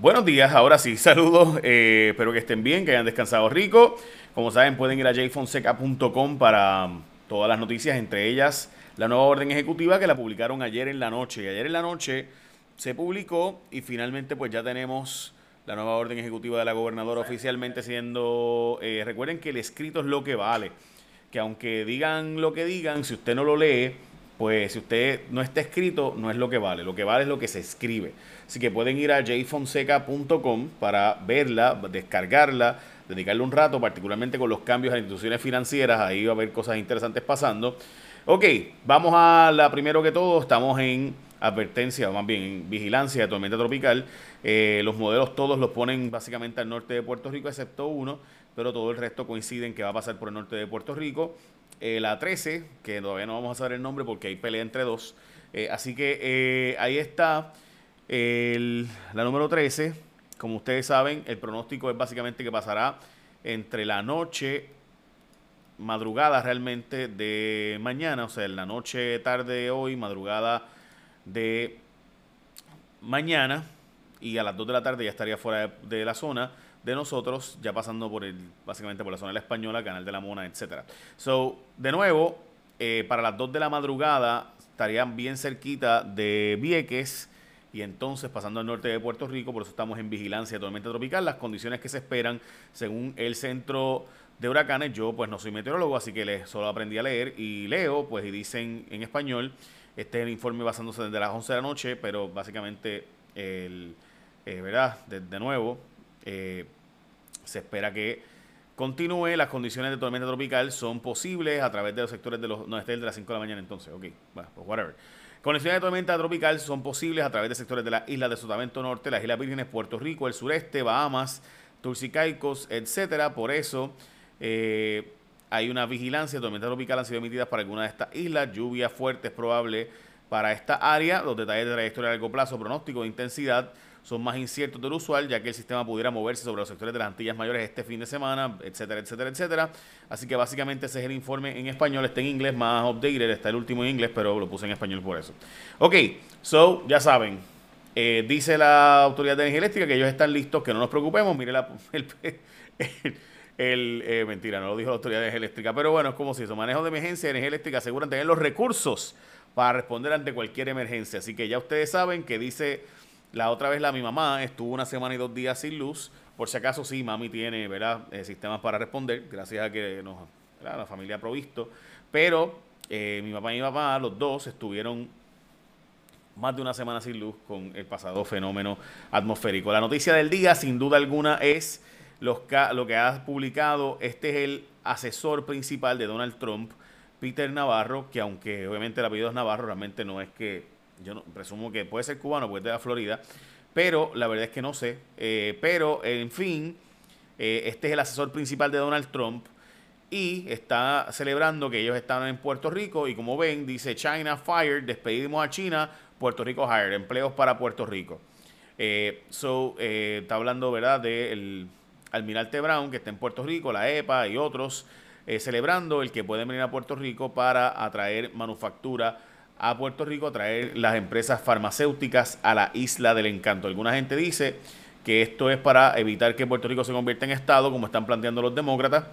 Buenos días, ahora sí, saludos, eh, espero que estén bien, que hayan descansado rico. Como saben, pueden ir a jfonseca.com para um, todas las noticias, entre ellas la nueva orden ejecutiva que la publicaron ayer en la noche. Y ayer en la noche se publicó y finalmente pues ya tenemos la nueva orden ejecutiva de la gobernadora oficialmente siendo... Eh, recuerden que el escrito es lo que vale, que aunque digan lo que digan, si usted no lo lee, pues si usted no está escrito, no es lo que vale. Lo que vale es lo que se escribe. Así que pueden ir a jfonseca.com para verla, descargarla, dedicarle un rato, particularmente con los cambios en instituciones financieras. Ahí va a haber cosas interesantes pasando. Ok, vamos a la primero que todo. Estamos en advertencia, o más bien en vigilancia de tormenta tropical. Eh, los modelos todos los ponen básicamente al norte de Puerto Rico, excepto uno, pero todo el resto coinciden que va a pasar por el norte de Puerto Rico. Eh, la 13, que todavía no vamos a saber el nombre porque hay pelea entre dos. Eh, así que eh, ahí está la número 13. Como ustedes saben, el pronóstico es básicamente que pasará entre la noche, madrugada realmente de mañana, o sea, en la noche tarde de hoy, madrugada de mañana, y a las 2 de la tarde ya estaría fuera de la zona de nosotros, ya pasando por el, básicamente por la zona de la Española, Canal de la Mona, etcétera. So, de nuevo, eh, para las 2 de la madrugada estarían bien cerquita de Vieques y entonces pasando al norte de Puerto Rico, por eso estamos en vigilancia de tormenta tropical, las condiciones que se esperan según el centro de huracanes, yo pues no soy meteorólogo, así que les, solo aprendí a leer y leo, pues y dicen en español, este es el informe basándose desde las 11 de la noche, pero básicamente el, eh, ¿verdad? de nuevo, eh, se espera que continúe. Las condiciones de tormenta tropical son posibles a través de los sectores de los. No, este es de las 5 de la mañana entonces. Ok, bueno, pues whatever. Condiciones de tormenta tropical son posibles a través de sectores de las islas de Sotavento Norte, las Islas Vírgenes, Puerto Rico, el sureste, Bahamas, Turks Caicos, etcétera. Por eso eh, hay una vigilancia de tormenta tropical han sido emitidas para algunas de estas islas. Lluvia fuerte es probable para esta área. Los detalles de trayectoria a largo plazo, pronóstico de intensidad son más inciertos del usual, ya que el sistema pudiera moverse sobre los sectores de las Antillas Mayores este fin de semana, etcétera, etcétera, etcétera. Así que básicamente ese es el informe en español, está en inglés, más updated, está el último en inglés, pero lo puse en español por eso. Ok, so, ya saben, eh, dice la Autoridad de Energía Eléctrica que ellos están listos, que no nos preocupemos, mire la, el, eh, mentira, no lo dijo la Autoridad de Energía Eléctrica, pero bueno, es como si eso, manejo de emergencia de energía eléctrica aseguran tener los recursos para responder ante cualquier emergencia. Así que ya ustedes saben que dice la otra vez la mi mamá estuvo una semana y dos días sin luz. Por si acaso sí, mami tiene, ¿verdad? Eh, sistemas para responder, gracias a que nos, la familia ha provisto. Pero eh, mi papá y mi papá, los dos, estuvieron más de una semana sin luz con el pasado fenómeno atmosférico. La noticia del día, sin duda alguna, es los, lo que ha publicado. Este es el asesor principal de Donald Trump, Peter Navarro, que aunque obviamente el apellido es Navarro, realmente no es que yo no, presumo que puede ser cubano, puede ser de la Florida, pero la verdad es que no sé. Eh, pero, en fin, eh, este es el asesor principal de Donald Trump y está celebrando que ellos están en Puerto Rico y como ven, dice China fired, despedimos a China, Puerto Rico hired, empleos para Puerto Rico. Eh, so, está hablando, ¿verdad?, del almirante Brown, que está en Puerto Rico, la EPA y otros, celebrando el que pueden venir a Puerto Rico para atraer manufactura a Puerto Rico traer las empresas farmacéuticas a la isla del encanto. Alguna gente dice que esto es para evitar que Puerto Rico se convierta en Estado, como están planteando los demócratas.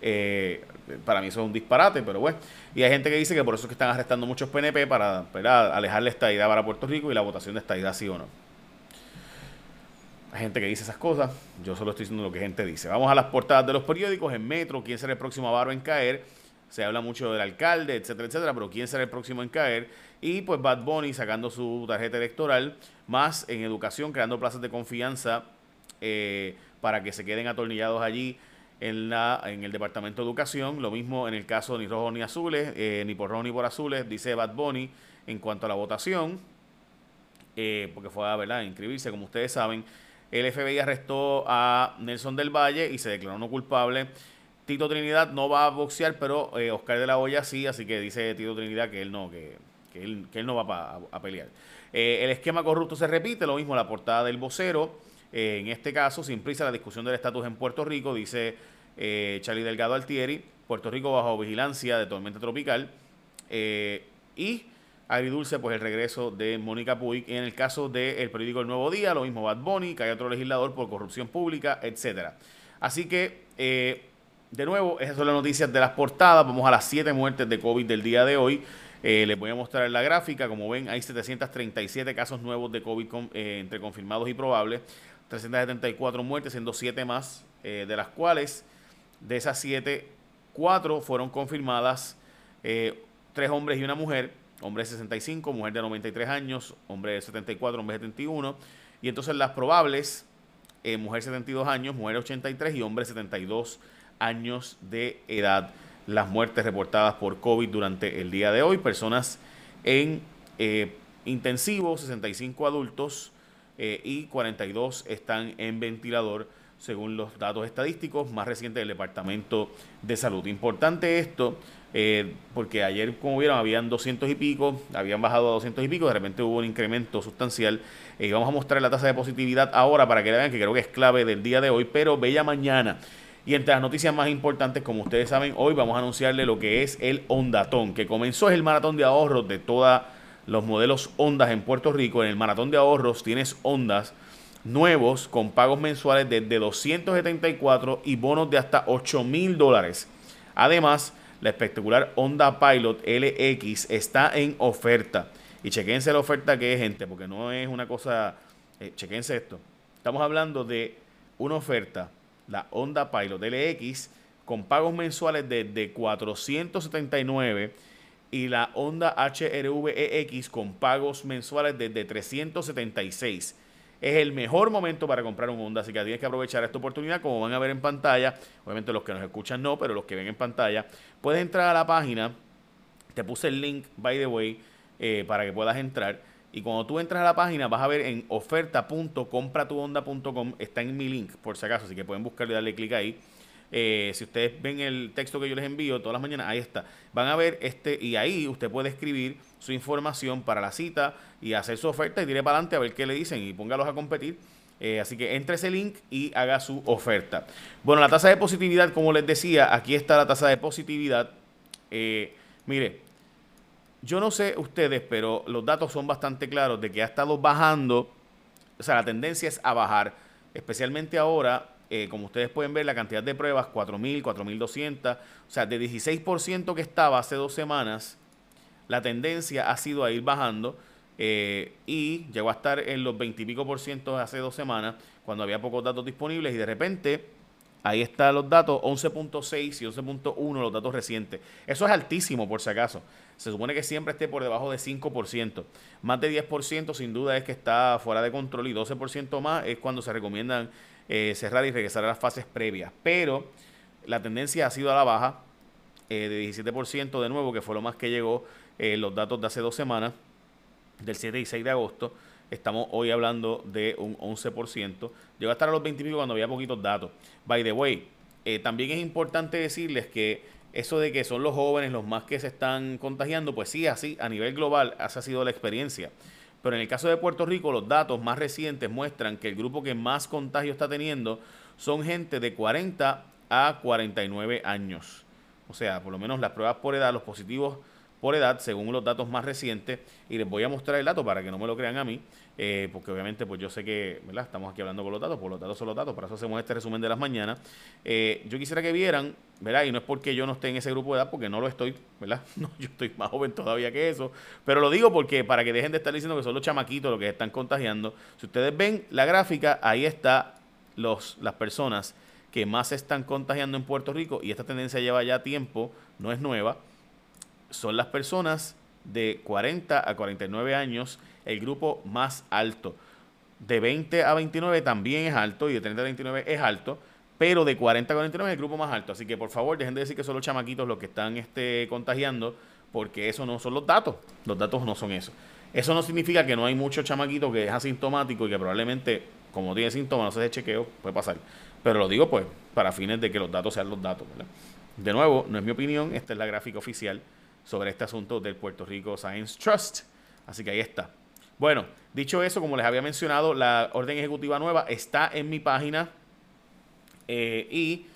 Eh, para mí eso es un disparate, pero bueno. Y hay gente que dice que por eso es que están arrestando muchos PNP para, para alejar la estadidad para Puerto Rico y la votación de estadidad sí o no. Hay gente que dice esas cosas, yo solo estoy diciendo lo que gente dice. Vamos a las portadas de los periódicos. En Metro, ¿quién será el próximo avaro en caer? Se habla mucho del alcalde, etcétera, etcétera, pero quién será el próximo en caer. Y pues Bad Bunny sacando su tarjeta electoral, más en educación, creando plazas de confianza eh, para que se queden atornillados allí en, la, en el Departamento de Educación. Lo mismo en el caso ni rojos ni azules, eh, ni por rojos ni por azules, dice Bad Bunny en cuanto a la votación, eh, porque fue a ¿verdad? inscribirse, como ustedes saben. El FBI arrestó a Nelson del Valle y se declaró no culpable Tito Trinidad no va a boxear, pero eh, Oscar de la Hoya sí, así que dice Tito Trinidad que él no, que, él, no va a, pelear. Eh, el esquema corrupto se repite, lo mismo la portada del vocero. Eh, en este caso, sin prisa, la discusión del estatus en Puerto Rico, dice Charlie Delgado Altieri. Puerto Rico bajo vigilancia de tormenta tropical. y agridulce, pues el regreso de Mónica Puig. En el caso del periódico El Nuevo Día, lo mismo Bad Bunny, que hay otro legislador por corrupción pública, etcétera. Así que, de nuevo, esas son las noticias de las portadas. Vamos a las siete muertes de COVID del día de hoy. Eh, les voy a mostrar la gráfica. Como ven, hay 737 casos nuevos de COVID eh, entre confirmados y probables. 374 muertes, siendo 7 más, de las cuales, de esas 7, 4 fueron confirmadas. 3 hombres y una mujer hombre de 65, mujer de 93 años, hombre de 74, hombre de 71. Y entonces las probables, eh, mujer 72 años, mujer 83 y hombre 72 años de edad. Las muertes reportadas por COVID durante el día de hoy, personas en eh, intensivo, 65 adultos eh, y 42 están en ventilador según los datos estadísticos más recientes del Departamento de Salud. Importante esto, eh, porque ayer, como vieron, habían 200 y pico, habían bajado a 200 y pico, de repente hubo un incremento sustancial. y eh, vamos a mostrar la tasa de positividad ahora para que vean que creo que es clave del día de hoy, pero bella mañana. Y entre las noticias más importantes, como ustedes saben, hoy vamos a anunciarle lo que es el Ondatón, que comenzó es el maratón de ahorros de todos los modelos Ondas en Puerto Rico. En el maratón de ahorros tienes Ondas nuevos con pagos mensuales desde 274 y bonos de hasta 8 mil dólares. Además, la espectacular Honda Pilot LX está en oferta. Y chequense la oferta que es, gente, porque no es una cosa. Eh, chequense esto. Estamos hablando de una oferta, la Honda Pilot LX, con pagos mensuales desde 479 y la Honda HRV EX con pagos mensuales desde 376 es el mejor momento para comprar un Honda, así que tienes que aprovechar esta oportunidad, como van a ver en pantalla, obviamente los que nos escuchan no, pero los que ven en pantalla, puedes entrar a la página, te puse el link, by the way, eh, para que puedas entrar, y cuando tú entras a la página vas a ver en oferta.compratuhonda.com, está en mi link, por si acaso, así que pueden buscarlo y darle clic ahí. Eh, si ustedes ven el texto que yo les envío todas las mañanas, ahí está. Van a ver este y ahí usted puede escribir su información para la cita y hacer su oferta y tire para adelante a ver qué le dicen y póngalos a competir. Eh, así que entre ese link y haga su oferta. Bueno, la tasa de positividad, como les decía, aquí está la tasa de positividad. Eh, mire, yo no sé ustedes, pero los datos son bastante claros de que ha estado bajando. O sea, la tendencia es a bajar, especialmente ahora eh, como ustedes pueden ver, la cantidad de pruebas, 4.000, 4.200, o sea, de 16% que estaba hace dos semanas, la tendencia ha sido a ir bajando eh, y llegó a estar en los 20 y pico por ciento hace dos semanas, cuando había pocos datos disponibles y de repente Ahí están los datos, 11.6 y 11.1 los datos recientes. Eso es altísimo por si acaso. Se supone que siempre esté por debajo de 5%. Más de 10% sin duda es que está fuera de control y 12% más es cuando se recomiendan eh, cerrar y regresar a las fases previas. Pero la tendencia ha sido a la baja eh, de 17% de nuevo, que fue lo más que llegó eh, los datos de hace dos semanas, del 7 y 6 de agosto. Estamos hoy hablando de un 11%. Llegó a estar a los 20 y cuando había poquitos datos. By the way, eh, también es importante decirles que eso de que son los jóvenes los más que se están contagiando, pues sí, así a nivel global, esa ha sido la experiencia. Pero en el caso de Puerto Rico, los datos más recientes muestran que el grupo que más contagio está teniendo son gente de 40 a 49 años. O sea, por lo menos las pruebas por edad, los positivos por edad, según los datos más recientes, y les voy a mostrar el dato para que no me lo crean a mí, eh, porque obviamente pues yo sé que ¿verdad? estamos aquí hablando con los datos, por los datos son los datos, para eso hacemos este resumen de las mañanas. Eh, yo quisiera que vieran, ¿verdad? y no es porque yo no esté en ese grupo de edad, porque no lo estoy, ¿verdad? No, yo estoy más joven todavía que eso, pero lo digo porque para que dejen de estar diciendo que son los chamaquitos los que están contagiando. Si ustedes ven la gráfica, ahí está los, las personas que más se están contagiando en Puerto Rico, y esta tendencia lleva ya tiempo, no es nueva son las personas de 40 a 49 años, el grupo más alto. De 20 a 29 también es alto y de 30 a 29 es alto, pero de 40 a 49 es el grupo más alto. Así que por favor dejen de decir que son los chamaquitos los que están este, contagiando, porque eso no son los datos. Los datos no son eso. Eso no significa que no hay muchos chamaquitos que es asintomático y que probablemente, como tiene síntomas, no se de chequeo, puede pasar. Pero lo digo pues para fines de que los datos sean los datos. De nuevo, no es mi opinión, esta es la gráfica oficial sobre este asunto del Puerto Rico Science Trust. Así que ahí está. Bueno, dicho eso, como les había mencionado, la orden ejecutiva nueva está en mi página eh, y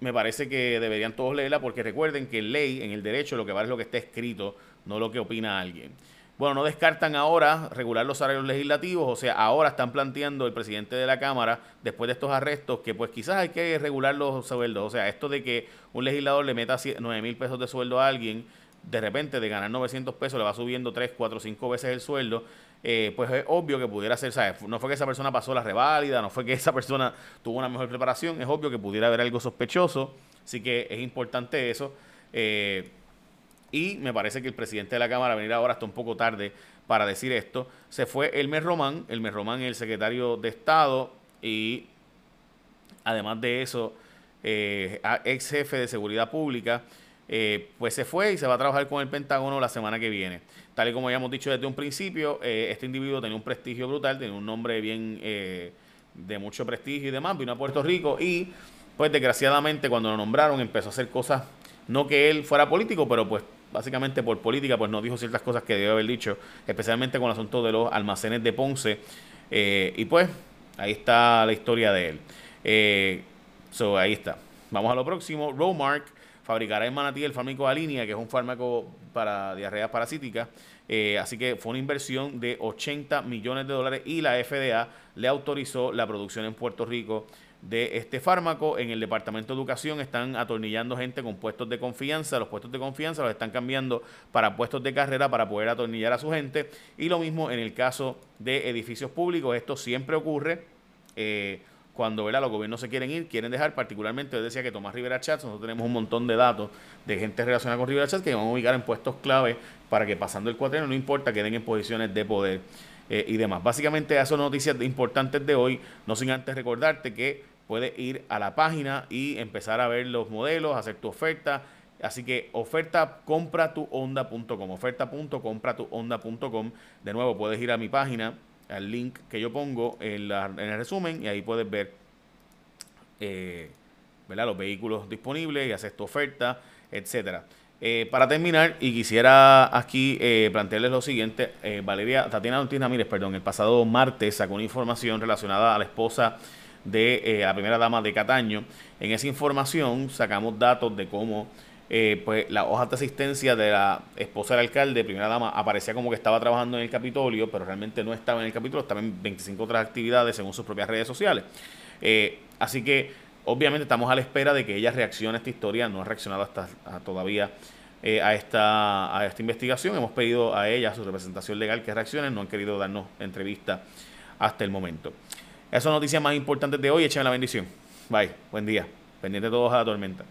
me parece que deberían todos leerla porque recuerden que ley, en el derecho, lo que vale es lo que está escrito. no lo que opina alguien. Bueno, no descartan ahora regular los salarios legislativos, o sea, ahora están planteando el presidente de la Cámara, después de estos arrestos, que pues quizás hay que regular los sueldos. O sea, esto de que un legislador le meta 9 mil pesos de sueldo a alguien, de repente de ganar 900 pesos le va subiendo 3, 4, 5 veces el sueldo, eh, pues es obvio que pudiera ser, ¿sabes? No fue que esa persona pasó la reválida, no fue que esa persona tuvo una mejor preparación, es obvio que pudiera haber algo sospechoso, así que es importante eso. Eh, y me parece que el presidente de la Cámara, venir ahora hasta un poco tarde para decir esto, se fue Elmer Román, Elmer Román el secretario de Estado y además de eso, eh, ex jefe de seguridad pública, eh, pues se fue y se va a trabajar con el Pentágono la semana que viene. Tal y como ya hemos dicho desde un principio, eh, este individuo tenía un prestigio brutal, tenía un nombre bien de mucho prestigio y demás, vino a Puerto Rico y pues desgraciadamente cuando lo nombraron empezó a hacer cosas, no que él fuera político, pero pues básicamente por política, pues no dijo ciertas cosas que debió haber dicho, especialmente con el asunto de los almacenes de Ponce. Eh, y pues, ahí está la historia de él. Eh, so, ahí está. Vamos a lo próximo. Romark fabricará en Manatí el fármaco Alinea, que es un fármaco para diarreas parasíticas. Eh, así que fue una inversión de 80 millones de dólares y la FDA le autorizó la producción en Puerto Rico de este fármaco. En el Departamento de Educación están atornillando gente con puestos de confianza. Los puestos de confianza los están cambiando para puestos de carrera para poder atornillar a su gente. Y lo mismo en el caso de edificios públicos. Esto siempre ocurre. Eh, cuando los gobiernos se quieren ir, quieren dejar, particularmente, decía que Tomás Rivera Chats, nosotros tenemos un montón de datos de gente relacionada con Rivera Chats que van a ubicar en puestos clave para que pasando el cuatreno, no importa, queden en posiciones de poder eh, y demás. Básicamente, esas noticias importantes de hoy, no sin antes recordarte que puedes ir a la página y empezar a ver los modelos, hacer tu oferta. Así que oferta compra tu onda.com, oferta.compratuonda.com. De nuevo, puedes ir a mi página, al link que yo pongo en, el resumen y ahí puedes ver eh, los vehículos disponibles y hacer tu oferta, etcétera. Eh, para terminar, y quisiera aquí eh, plantearles lo siguiente, eh, Valeria, Tatiana Ortiz Ramírez, perdón, el pasado martes sacó una información relacionada a la esposa de eh, la primera dama de Cataño. En esa información sacamos datos de cómo eh, pues la hoja de asistencia de la esposa del alcalde, primera dama, aparecía como que estaba trabajando en el Capitolio, pero realmente no estaba en el Capitolio, estaba en 25 otras actividades según sus propias redes sociales. Eh, así que obviamente estamos a la espera de que ella reaccione a esta historia, no ha reaccionado hasta todavía a, esta, a esta investigación. Hemos pedido a ella, a su representación legal, que reaccione, no han querido darnos entrevista hasta el momento. Esas son noticias más importantes de hoy. Échame la bendición. Bye. Buen día. Pendiente todos a la tormenta.